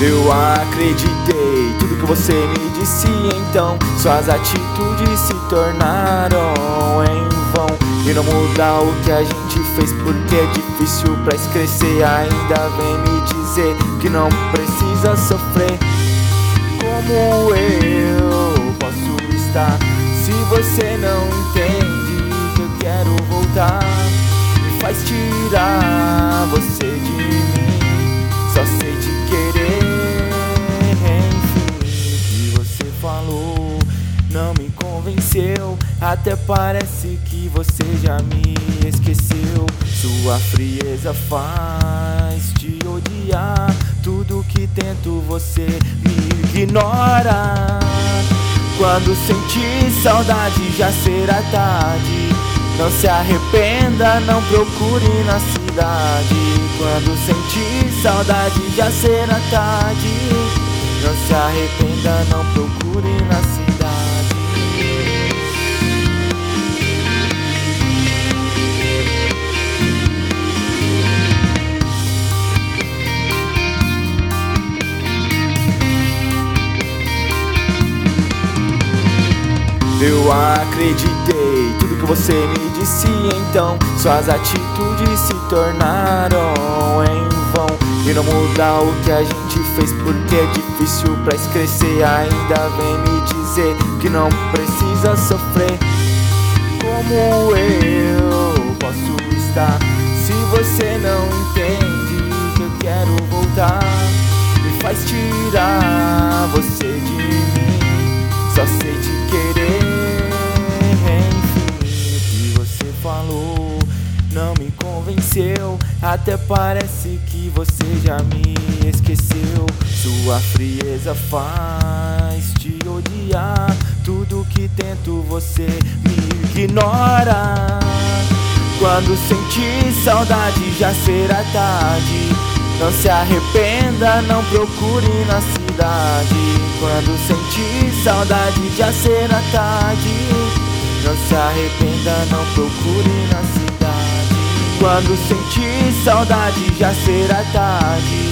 Eu acreditei. Tudo que você me disse então Suas atitudes se tornaram em vão. E não mudar o que a gente fez porque é difícil pra crescer. Ainda vem me dizer que não precisa sofrer. Como eu posso estar se você não entende? Que eu quero voltar Até parece que você já me esqueceu. Sua frieza faz te odiar. Tudo que tento você me ignora. Quando sentir saudade já será tarde. Não se arrependa, não procure na cidade. Quando sentir saudade já será tarde. Não se arrependa, não procure na cidade Eu acreditei. Tudo que você me disse então Suas atitudes se tornaram em vão. E não mudar o que a gente fez porque é difícil pra crescer. Ainda vem me dizer que não precisa sofrer. Como eu posso estar se você não entende que eu quero voltar? Me faz tirar você de Até parece que você já me esqueceu. Sua frieza faz te odiar. Tudo que tento você me ignora. Quando sentir saudade já será tarde. Não se arrependa, não procure na cidade. Quando sentir saudade já será tarde. Não se arrependa, não procure na cidade. Quando sentir saudade já será tarde.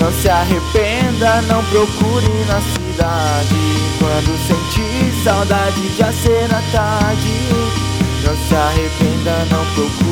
Não se arrependa, não procure na cidade. Quando sentir saudade já será tarde. Não se arrependa, não procure